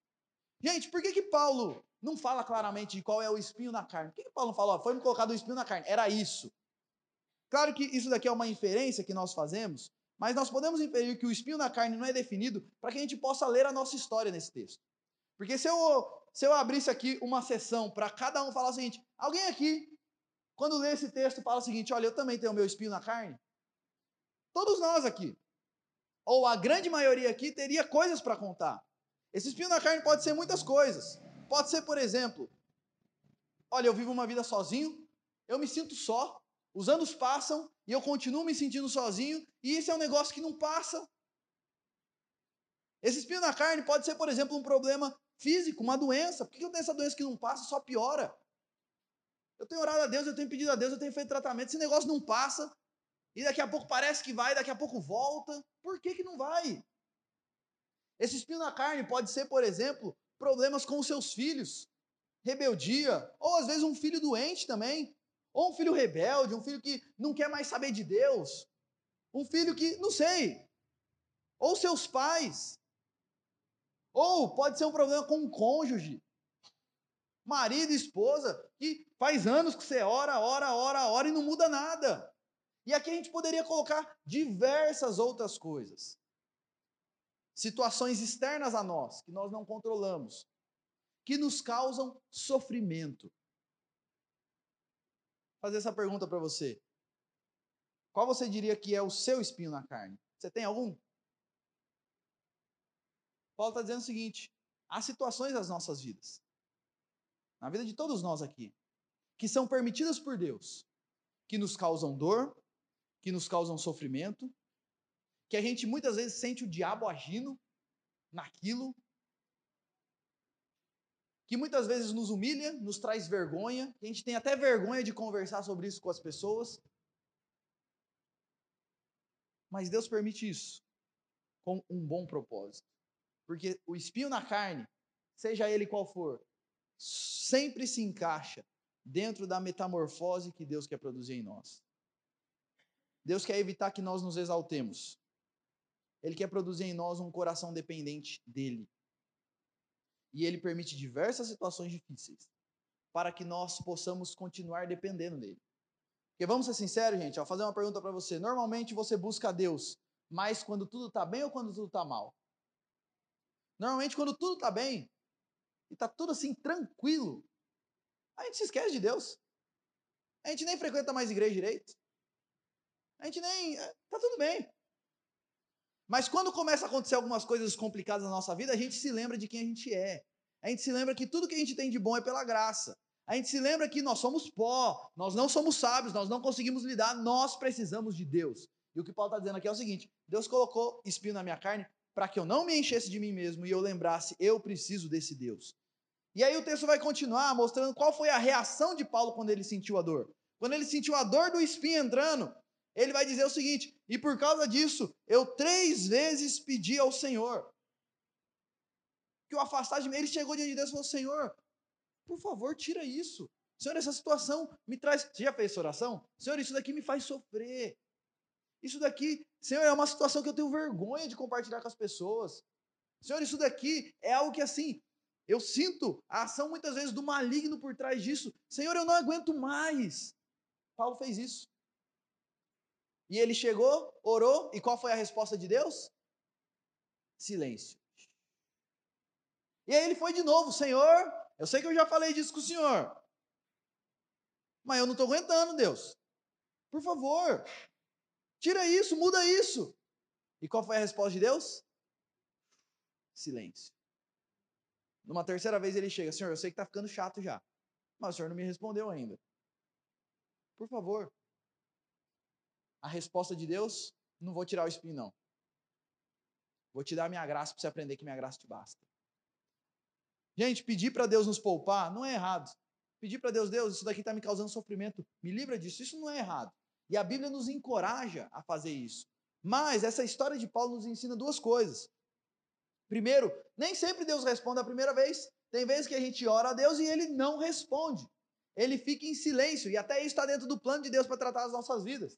A: Gente, por que, que Paulo não fala claramente de qual é o espinho na carne? Por que, que Paulo não falou, foi me colocado o espinho na carne? Era isso. Claro que isso daqui é uma inferência que nós fazemos, mas nós podemos inferir que o espinho na carne não é definido para que a gente possa ler a nossa história nesse texto. Porque se eu, se eu abrisse aqui uma sessão para cada um falar o seguinte: alguém aqui, quando lê esse texto, fala o seguinte: olha, eu também tenho meu espinho na carne? Todos nós aqui, ou a grande maioria aqui, teria coisas para contar. Esse espinho na carne pode ser muitas coisas. Pode ser, por exemplo, olha, eu vivo uma vida sozinho, eu me sinto só, os anos passam e eu continuo me sentindo sozinho, e isso é um negócio que não passa. Esse espinho na carne pode ser, por exemplo, um problema físico, uma doença. Por que eu tenho essa doença que não passa, só piora? Eu tenho orado a Deus, eu tenho pedido a Deus, eu tenho feito tratamento, esse negócio não passa, e daqui a pouco parece que vai, daqui a pouco volta. Por que, que não vai? Esse espinho na carne pode ser, por exemplo, problemas com os seus filhos, rebeldia, ou às vezes um filho doente também. Ou um filho rebelde, um filho que não quer mais saber de Deus. Um filho que, não sei. Ou seus pais. Ou pode ser um problema com um cônjuge. Marido esposa, que faz anos que você ora, ora, ora, ora e não muda nada. E aqui a gente poderia colocar diversas outras coisas. Situações externas a nós, que nós não controlamos, que nos causam sofrimento fazer essa pergunta para você. Qual você diria que é o seu espinho na carne? Você tem algum? Paulo está dizendo o seguinte: há situações das nossas vidas, na vida de todos nós aqui, que são permitidas por Deus, que nos causam dor, que nos causam sofrimento, que a gente muitas vezes sente o diabo agindo naquilo, que muitas vezes nos humilha, nos traz vergonha, a gente tem até vergonha de conversar sobre isso com as pessoas. Mas Deus permite isso com um bom propósito. Porque o espinho na carne, seja ele qual for, sempre se encaixa dentro da metamorfose que Deus quer produzir em nós. Deus quer evitar que nós nos exaltemos. Ele quer produzir em nós um coração dependente dele. E ele permite diversas situações difíceis para que nós possamos continuar dependendo dele. Porque vamos ser sinceros, gente, vou fazer uma pergunta para você. Normalmente você busca Deus mais quando tudo está bem ou quando tudo está mal? Normalmente quando tudo está bem e está tudo assim tranquilo, a gente se esquece de Deus. A gente nem frequenta mais igreja direito. A gente nem. Eh, tá tudo bem. Mas quando começa a acontecer algumas coisas complicadas na nossa vida, a gente se lembra de quem a gente é. A gente se lembra que tudo que a gente tem de bom é pela graça. A gente se lembra que nós somos pó, nós não somos sábios, nós não conseguimos lidar, nós precisamos de Deus. E o que Paulo está dizendo aqui é o seguinte: Deus colocou espinho na minha carne para que eu não me enchesse de mim mesmo e eu lembrasse, eu preciso desse Deus. E aí o texto vai continuar mostrando qual foi a reação de Paulo quando ele sentiu a dor. Quando ele sentiu a dor do espinho entrando, ele vai dizer o seguinte: e por causa disso, eu três vezes pedi ao Senhor que o afastasse de mim. Ele chegou diante de Deus e falou: Senhor, por favor, tira isso. Senhor, essa situação me traz. Você já fez essa oração? Senhor, isso daqui me faz sofrer. Isso daqui, Senhor, é uma situação que eu tenho vergonha de compartilhar com as pessoas. Senhor, isso daqui é algo que assim, eu sinto a ação muitas vezes do maligno por trás disso. Senhor, eu não aguento mais. Paulo fez isso. E ele chegou, orou, e qual foi a resposta de Deus? Silêncio. E aí ele foi de novo, Senhor, eu sei que eu já falei disso com o Senhor, mas eu não estou aguentando, Deus. Por favor, tira isso, muda isso. E qual foi a resposta de Deus? Silêncio. Numa terceira vez ele chega, Senhor, eu sei que está ficando chato já, mas o Senhor não me respondeu ainda. Por favor, a resposta de Deus, não vou tirar o espinho, não. Vou te dar a minha graça para você aprender que minha graça te basta. Gente, pedir para Deus nos poupar não é errado. Pedir para Deus, Deus, isso daqui está me causando sofrimento, me livra disso, isso não é errado. E a Bíblia nos encoraja a fazer isso. Mas essa história de Paulo nos ensina duas coisas. Primeiro, nem sempre Deus responde a primeira vez. Tem vezes que a gente ora a Deus e ele não responde. Ele fica em silêncio e até isso está dentro do plano de Deus para tratar as nossas vidas.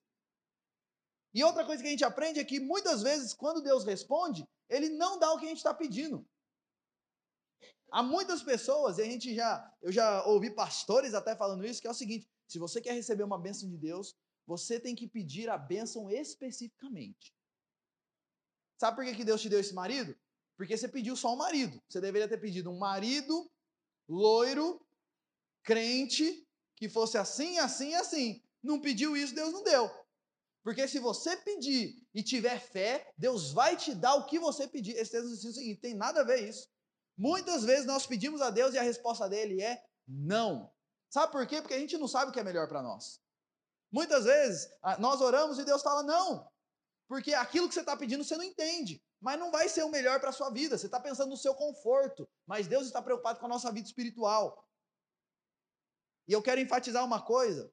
A: E outra coisa que a gente aprende é que muitas vezes, quando Deus responde, ele não dá o que a gente está pedindo. Há muitas pessoas, e a gente já, eu já ouvi pastores até falando isso, que é o seguinte: se você quer receber uma bênção de Deus, você tem que pedir a bênção especificamente. Sabe por que, que Deus te deu esse marido? Porque você pediu só um marido. Você deveria ter pedido um marido loiro, crente, que fosse assim, assim, assim. Não pediu isso, Deus não deu. Porque se você pedir e tiver fé, Deus vai te dar o que você pedir. Esse texto diz o seguinte: tem nada a ver isso. Muitas vezes nós pedimos a Deus e a resposta dele é não. Sabe por quê? Porque a gente não sabe o que é melhor para nós. Muitas vezes nós oramos e Deus fala não. Porque aquilo que você está pedindo você não entende. Mas não vai ser o melhor para a sua vida. Você está pensando no seu conforto. Mas Deus está preocupado com a nossa vida espiritual. E eu quero enfatizar uma coisa: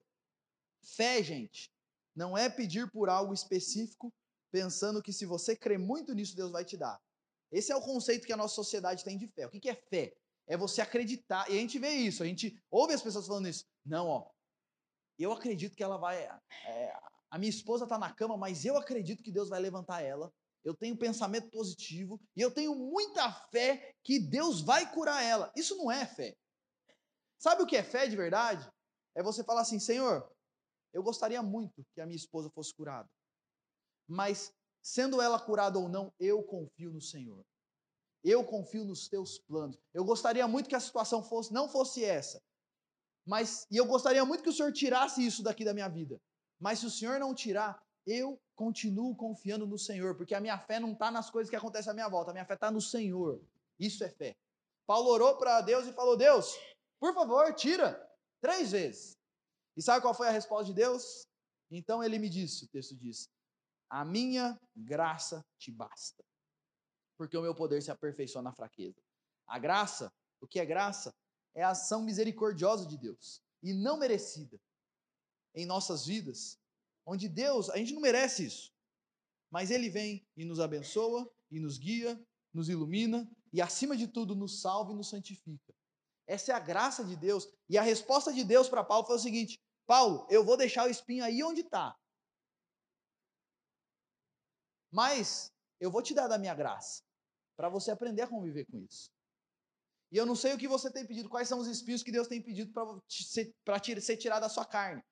A: fé, gente, não é pedir por algo específico, pensando que se você crê muito nisso, Deus vai te dar. Esse é o conceito que a nossa sociedade tem de fé. O que é fé? É você acreditar. E a gente vê isso, a gente ouve as pessoas falando isso. Não, ó. Eu acredito que ela vai. É, a minha esposa está na cama, mas eu acredito que Deus vai levantar ela. Eu tenho pensamento positivo e eu tenho muita fé que Deus vai curar ela. Isso não é fé. Sabe o que é fé de verdade? É você falar assim, Senhor, eu gostaria muito que a minha esposa fosse curada. Mas, sendo ela curada ou não, eu confio no Senhor. Eu confio nos teus planos. Eu gostaria muito que a situação fosse, não fosse essa. Mas, e eu gostaria muito que o Senhor tirasse isso daqui da minha vida. Mas se o Senhor não tirar, eu continuo confiando no Senhor, porque a minha fé não está nas coisas que acontecem à minha volta, a minha fé está no Senhor. Isso é fé. Paulo orou para Deus e falou: Deus, por favor, tira. Três vezes. E sabe qual foi a resposta de Deus? Então ele me disse, o texto diz: A minha graça te basta, porque o meu poder se aperfeiçoa na fraqueza. A graça, o que é graça? É a ação misericordiosa de Deus e não merecida em nossas vidas, onde Deus, a gente não merece isso, mas Ele vem e nos abençoa, e nos guia, nos ilumina e, acima de tudo, nos salva e nos santifica. Essa é a graça de Deus. E a resposta de Deus para Paulo foi o seguinte: Paulo, eu vou deixar o espinho aí onde está. Mas eu vou te dar da minha graça, para você aprender a conviver com isso. E eu não sei o que você tem pedido, quais são os espinhos que Deus tem pedido para ser, tirado da sua carne.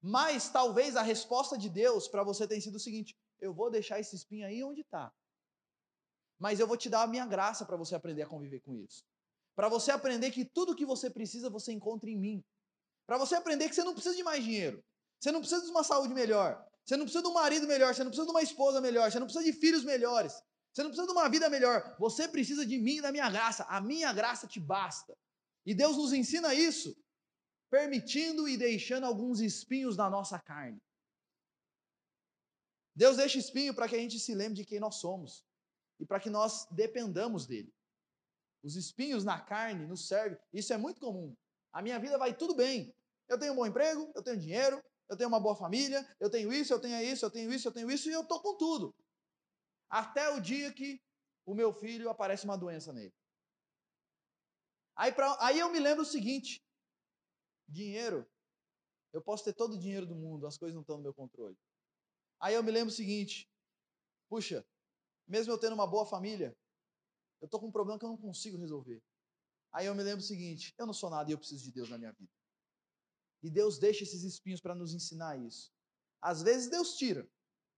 A: Mas talvez a resposta de Deus para você tenha sido o seguinte: eu vou deixar esse espinho aí onde está. Mas eu vou te dar a minha graça para você aprender a conviver com isso. Para você aprender que tudo que você precisa você encontra em mim. Para você aprender que você não precisa de mais dinheiro. Você não precisa de uma saúde melhor. Você não precisa de um marido melhor. Você não precisa de uma esposa melhor. Você não precisa de filhos melhores. Você não precisa de uma vida melhor. Você precisa de mim e da minha graça. A minha graça te basta. E Deus nos ensina isso, permitindo e deixando alguns espinhos na nossa carne. Deus deixa espinho para que a gente se lembre de quem nós somos e para que nós dependamos dele. Os espinhos na carne nos servem. Isso é muito comum. A minha vida vai tudo bem. Eu tenho um bom emprego, eu tenho dinheiro, eu tenho uma boa família, eu tenho isso, eu tenho isso, eu tenho isso, eu tenho isso, e eu estou com tudo. Até o dia que o meu filho aparece uma doença nele. Aí, pra, aí eu me lembro o seguinte: dinheiro, eu posso ter todo o dinheiro do mundo, as coisas não estão no meu controle. Aí eu me lembro o seguinte: puxa, mesmo eu tendo uma boa família, eu estou com um problema que eu não consigo resolver. Aí eu me lembro o seguinte: eu não sou nada e eu preciso de Deus na minha vida. E Deus deixa esses espinhos para nos ensinar isso. Às vezes Deus tira.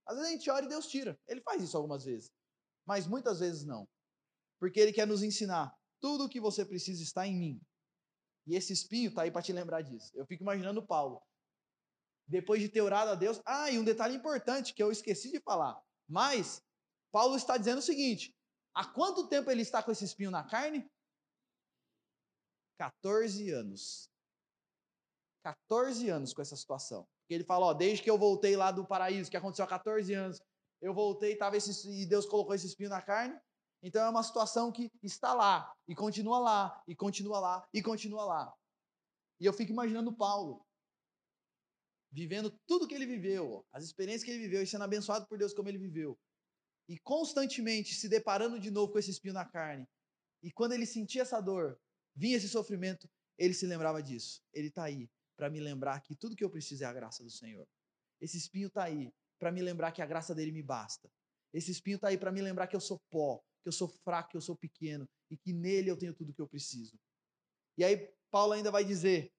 A: Às vezes a gente ora e Deus tira. Ele faz isso algumas vezes. Mas muitas vezes não. Porque Ele quer nos ensinar. Tudo o que você precisa está em mim. E esse espinho está aí para te lembrar disso. Eu fico imaginando Paulo. Depois de ter orado a Deus. Ah, e um detalhe importante que eu esqueci de falar. Mas Paulo está dizendo o seguinte: Há quanto tempo ele está com esse espinho na carne? 14 anos. 14 anos com essa situação. Porque ele fala, ó, desde que eu voltei lá do paraíso, que aconteceu há 14 anos, eu voltei tava esse, e Deus colocou esse espinho na carne. Então é uma situação que está lá, e continua lá, e continua lá, e continua lá. E eu fico imaginando Paulo. vivendo tudo que ele viveu, as experiências que ele viveu e sendo abençoado por Deus como ele viveu, e constantemente se deparando de novo com esse espinho na carne, e quando ele sentia essa dor, vinha esse sofrimento, ele se lembrava disso. Ele está aí para me lembrar que tudo que eu preciso é a graça do Senhor. Esse espinho está aí para me lembrar que a graça dele me basta. Esse espinho está aí para me lembrar que eu sou pó, que eu sou fraco, que eu sou pequeno e que nele eu tenho tudo que eu preciso. E aí Paulo ainda vai dizer: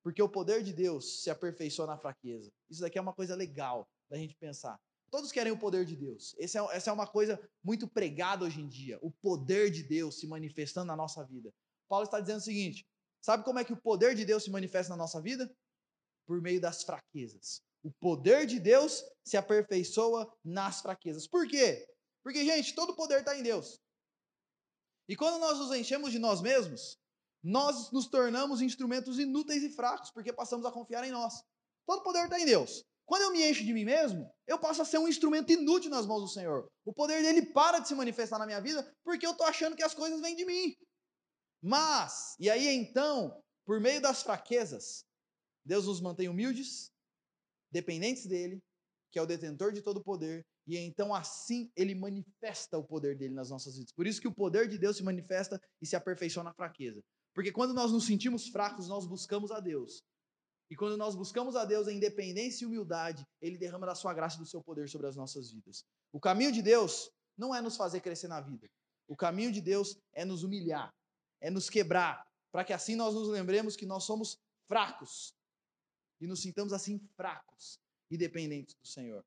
A: porque o poder de Deus se aperfeiçoa na fraqueza. Isso daqui é uma coisa legal da gente pensar. Todos querem o poder de Deus. É, essa é uma coisa muito pregada hoje em dia. O poder de Deus se manifestando na nossa vida. Paulo está dizendo o seguinte: sabe como é que o poder de Deus se manifesta na nossa vida? Por meio das fraquezas. O poder de Deus se aperfeiçoa nas fraquezas. Por quê? Porque, gente, todo poder está em Deus. E quando nós nos enchemos de nós mesmos, nós nos tornamos instrumentos inúteis e fracos, porque passamos a confiar em nós. Todo poder está em Deus. Quando eu me encho de mim mesmo, eu passo a ser um instrumento inútil nas mãos do Senhor. O poder dele para de se manifestar na minha vida porque eu estou achando que as coisas vêm de mim. Mas, e aí então, por meio das fraquezas, Deus nos mantém humildes, dependentes dele, que é o detentor de todo o poder, e então assim ele manifesta o poder dele nas nossas vidas. Por isso que o poder de Deus se manifesta e se aperfeiçoa na fraqueza. Porque quando nós nos sentimos fracos, nós buscamos a Deus. E quando nós buscamos a Deus em independência e humildade, Ele derrama da sua graça e do seu poder sobre as nossas vidas. O caminho de Deus não é nos fazer crescer na vida. O caminho de Deus é nos humilhar, é nos quebrar, para que assim nós nos lembremos que nós somos fracos e nos sintamos assim fracos e dependentes do Senhor.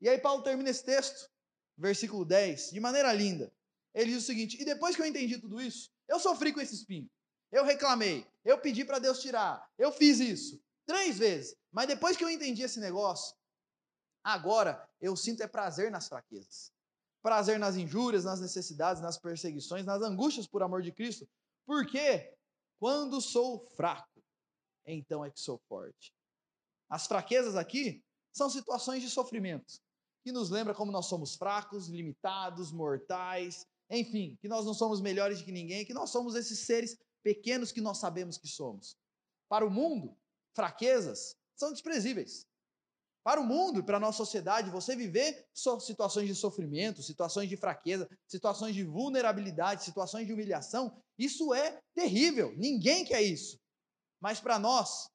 A: E aí Paulo termina esse texto, versículo 10, de maneira linda. Ele diz o seguinte: E depois que eu entendi tudo isso, eu sofri com esse espinho. Eu reclamei, eu pedi para Deus tirar, eu fiz isso três vezes. Mas depois que eu entendi esse negócio, agora eu sinto é prazer nas fraquezas. Prazer nas injúrias, nas necessidades, nas perseguições, nas angústias por amor de Cristo. Porque quando sou fraco, então é que sou forte. As fraquezas aqui são situações de sofrimento que nos lembra como nós somos fracos, limitados, mortais, enfim, que nós não somos melhores que ninguém, que nós somos esses seres pequenos que nós sabemos que somos. Para o mundo, fraquezas são desprezíveis. Para o mundo e para a nossa sociedade, você viver situações de sofrimento, situações de fraqueza, situações de vulnerabilidade, situações de humilhação, isso é terrível. Ninguém quer isso. Mas para nós,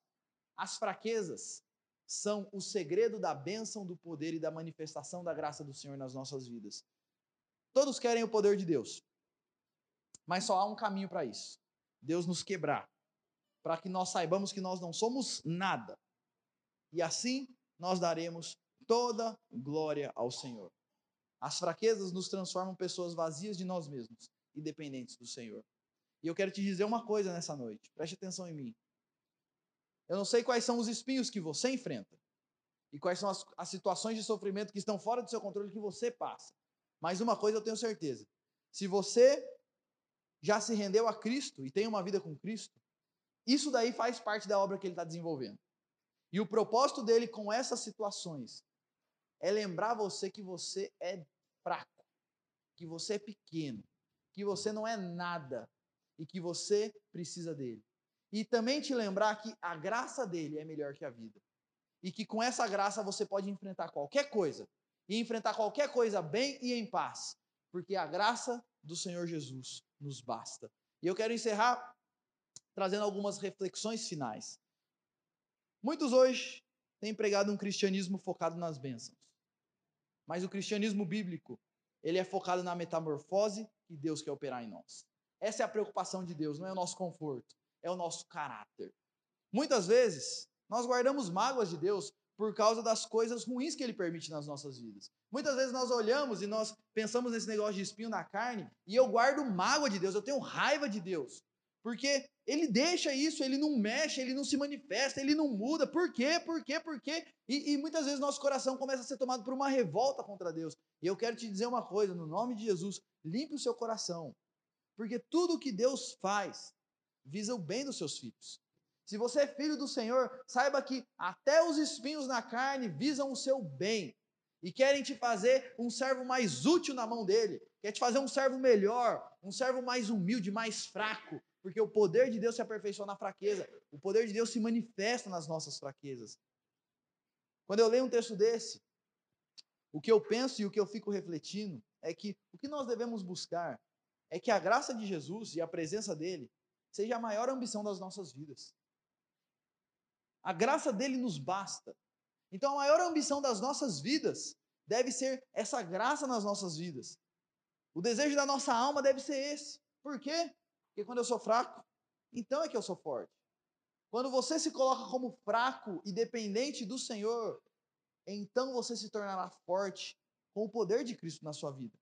A: as fraquezas são o segredo da bênção, do poder e da manifestação da graça do Senhor nas nossas vidas. Todos querem o poder de Deus, mas só há um caminho para isso. Deus nos quebrar, para que nós saibamos que nós não somos nada. E assim nós daremos toda glória ao Senhor. As fraquezas nos transformam pessoas vazias de nós mesmos e dependentes do Senhor. E eu quero te dizer uma coisa nessa noite, preste atenção em mim. Eu não sei quais são os espinhos que você enfrenta e quais são as, as situações de sofrimento que estão fora do seu controle que você passa. Mas uma coisa eu tenho certeza: se você já se rendeu a Cristo e tem uma vida com Cristo, isso daí faz parte da obra que ele está desenvolvendo. E o propósito dele com essas situações é lembrar você que você é fraco, que você é pequeno, que você não é nada e que você precisa dele. E também te lembrar que a graça dele é melhor que a vida. E que com essa graça você pode enfrentar qualquer coisa. E enfrentar qualquer coisa bem e em paz. Porque a graça do Senhor Jesus nos basta. E eu quero encerrar trazendo algumas reflexões finais. Muitos hoje têm pregado um cristianismo focado nas bênçãos. Mas o cristianismo bíblico, ele é focado na metamorfose que Deus quer operar em nós. Essa é a preocupação de Deus, não é o nosso conforto, é o nosso caráter. Muitas vezes, nós guardamos mágoas de Deus por causa das coisas ruins que ele permite nas nossas vidas. Muitas vezes nós olhamos e nós pensamos nesse negócio de espinho na carne e eu guardo mágoa de Deus, eu tenho raiva de Deus. Porque ele deixa isso, ele não mexe, ele não se manifesta, ele não muda. Por quê? Por quê? Por quê? E, e muitas vezes nosso coração começa a ser tomado por uma revolta contra Deus. E eu quero te dizer uma coisa, no nome de Jesus, limpe o seu coração. Porque tudo que Deus faz visa o bem dos seus filhos. Se você é filho do Senhor, saiba que até os espinhos na carne visam o seu bem e querem te fazer um servo mais útil na mão dele, quer te fazer um servo melhor, um servo mais humilde, mais fraco, Porque o poder de Deus se aperfeiçoa na fraqueza. O poder de Deus se manifesta nas nossas fraquezas. Quando eu leio um texto desse, o que eu penso e o que eu fico refletindo é que o que nós devemos buscar é que a graça de Jesus e a presença dele seja a maior ambição das nossas vidas. A graça dele nos basta. Então, a maior ambição das nossas vidas deve ser essa graça nas nossas vidas. O desejo da nossa alma deve ser esse. Por quê? Porque quando eu sou fraco, então é que eu sou forte. Quando você se coloca como fraco e dependente do Senhor, então você se tornará forte com o poder de Cristo na sua vida.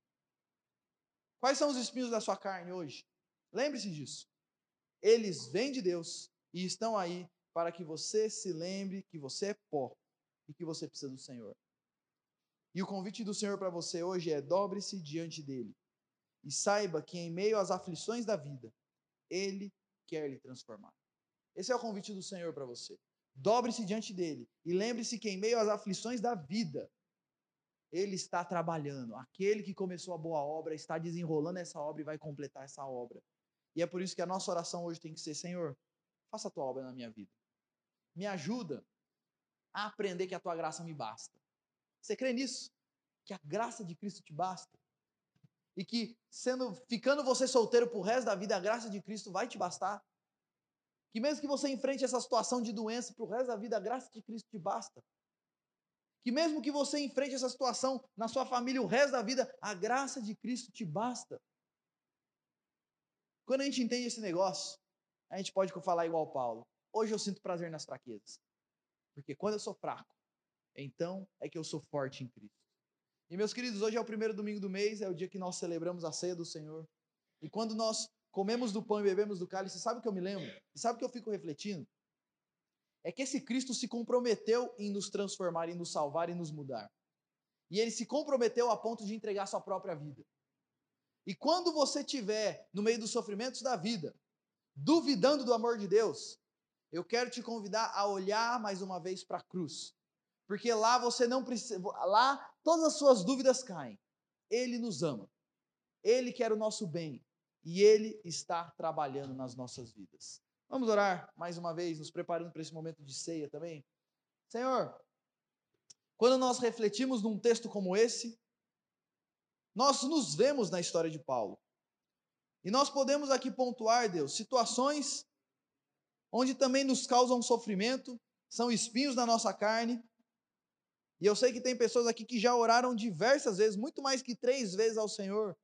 A: Quais são os espinhos da sua carne hoje? Lembre-se disso. Eles vêm de Deus e estão aí para que você se lembre que você é pó e que você precisa do Senhor. E o convite do Senhor para você hoje é: dobre-se diante dele e saiba que em meio às aflições da vida, ele quer lhe transformar. Esse é o convite do Senhor para você. Dobre-se diante dele e lembre-se que em meio às aflições da vida, ele está trabalhando. Aquele que começou a boa obra está desenrolando essa obra e vai completar essa obra. E é por isso que a nossa oração hoje tem que ser: Senhor, faça a tua obra na minha vida. Me ajuda a aprender que a tua graça me basta. Você crê nisso? Que a graça de Cristo te basta? E que sendo ficando você solteiro por resto da vida, a graça de Cristo vai te bastar? Que mesmo que você enfrente essa situação de doença para o resto da vida, a graça de Cristo te basta? Que mesmo que você enfrente essa situação na sua família o resto da vida, a graça de Cristo te basta? Quando a gente entende esse negócio, a gente pode falar igual Paulo. Hoje eu sinto prazer nas fraquezas. Porque quando eu sou fraco, então é que eu sou forte em Cristo. E meus queridos, hoje é o primeiro domingo do mês, é o dia que nós celebramos a ceia do Senhor. E quando nós comemos do pão e bebemos do cálice, sabe o que eu me lembro? E sabe o que eu fico refletindo? É que esse Cristo se comprometeu em nos transformar, em nos salvar e nos mudar. E ele se comprometeu a ponto de entregar sua própria vida. E quando você estiver no meio dos sofrimentos da vida, duvidando do amor de Deus, eu quero te convidar a olhar mais uma vez para a cruz. Porque lá você não precisa, lá todas as suas dúvidas caem. Ele nos ama. Ele quer o nosso bem e ele está trabalhando nas nossas vidas. Vamos orar mais uma vez, nos preparando para esse momento de ceia também. Senhor, quando nós refletimos num texto como esse, nós nos vemos na história de Paulo. E nós podemos aqui pontuar, Deus, situações onde também nos causam sofrimento, são espinhos na nossa carne, e eu sei que tem pessoas aqui que já oraram diversas vezes, muito mais que três vezes ao Senhor,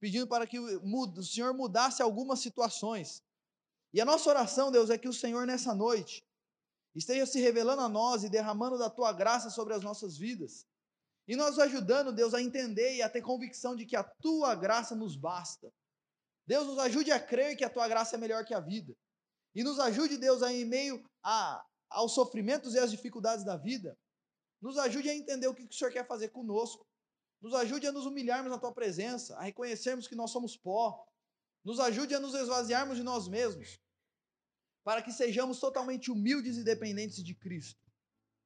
A: pedindo para que o Senhor mudasse algumas situações. E a nossa oração, Deus, é que o Senhor nessa noite esteja se revelando a nós e derramando da tua graça sobre as nossas vidas. E nos ajudando, Deus, a entender e a ter convicção de que a tua graça nos basta. Deus nos ajude a crer que a tua graça é melhor que a vida. E nos ajude, Deus, a, em meio a, aos sofrimentos e às dificuldades da vida, nos ajude a entender o que o Senhor quer fazer conosco. Nos ajude a nos humilharmos na tua presença, a reconhecermos que nós somos pó. Nos ajude a nos esvaziarmos de nós mesmos, para que sejamos totalmente humildes e dependentes de Cristo.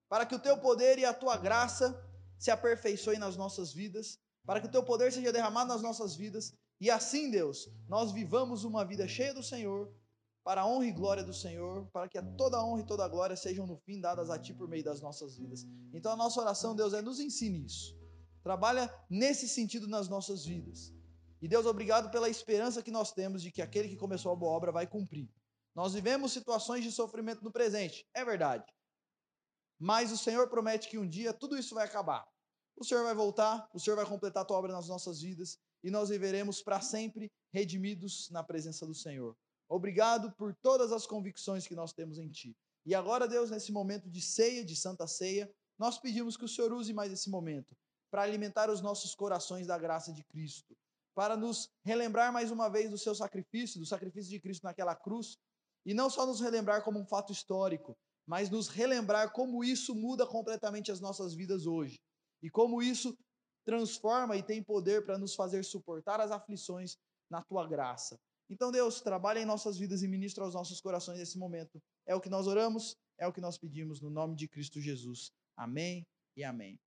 A: Para que o teu poder e a tua graça se aperfeiçoem nas nossas vidas, para que o teu poder seja derramado nas nossas vidas e assim, Deus, nós vivamos uma vida cheia do Senhor para a honra e glória do Senhor, para que toda a honra e toda a glória sejam no fim dadas a Ti por meio das nossas vidas. Então a nossa oração, Deus, é nos ensine isso. Trabalha nesse sentido nas nossas vidas. E Deus, obrigado pela esperança que nós temos de que aquele que começou a boa obra vai cumprir. Nós vivemos situações de sofrimento no presente, é verdade. Mas o Senhor promete que um dia tudo isso vai acabar. O Senhor vai voltar, o Senhor vai completar a tua obra nas nossas vidas e nós viveremos para sempre redimidos na presença do Senhor. Obrigado por todas as convicções que nós temos em Ti. E agora, Deus, nesse momento de ceia, de santa ceia, nós pedimos que o Senhor use mais esse momento para alimentar os nossos corações da graça de Cristo, para nos relembrar mais uma vez do seu sacrifício, do sacrifício de Cristo naquela cruz, e não só nos relembrar como um fato histórico, mas nos relembrar como isso muda completamente as nossas vidas hoje e como isso transforma e tem poder para nos fazer suportar as aflições na tua graça. Então, Deus, trabalha em nossas vidas e ministra aos nossos corações nesse momento. É o que nós oramos, é o que nós pedimos no nome de Cristo Jesus. Amém e amém.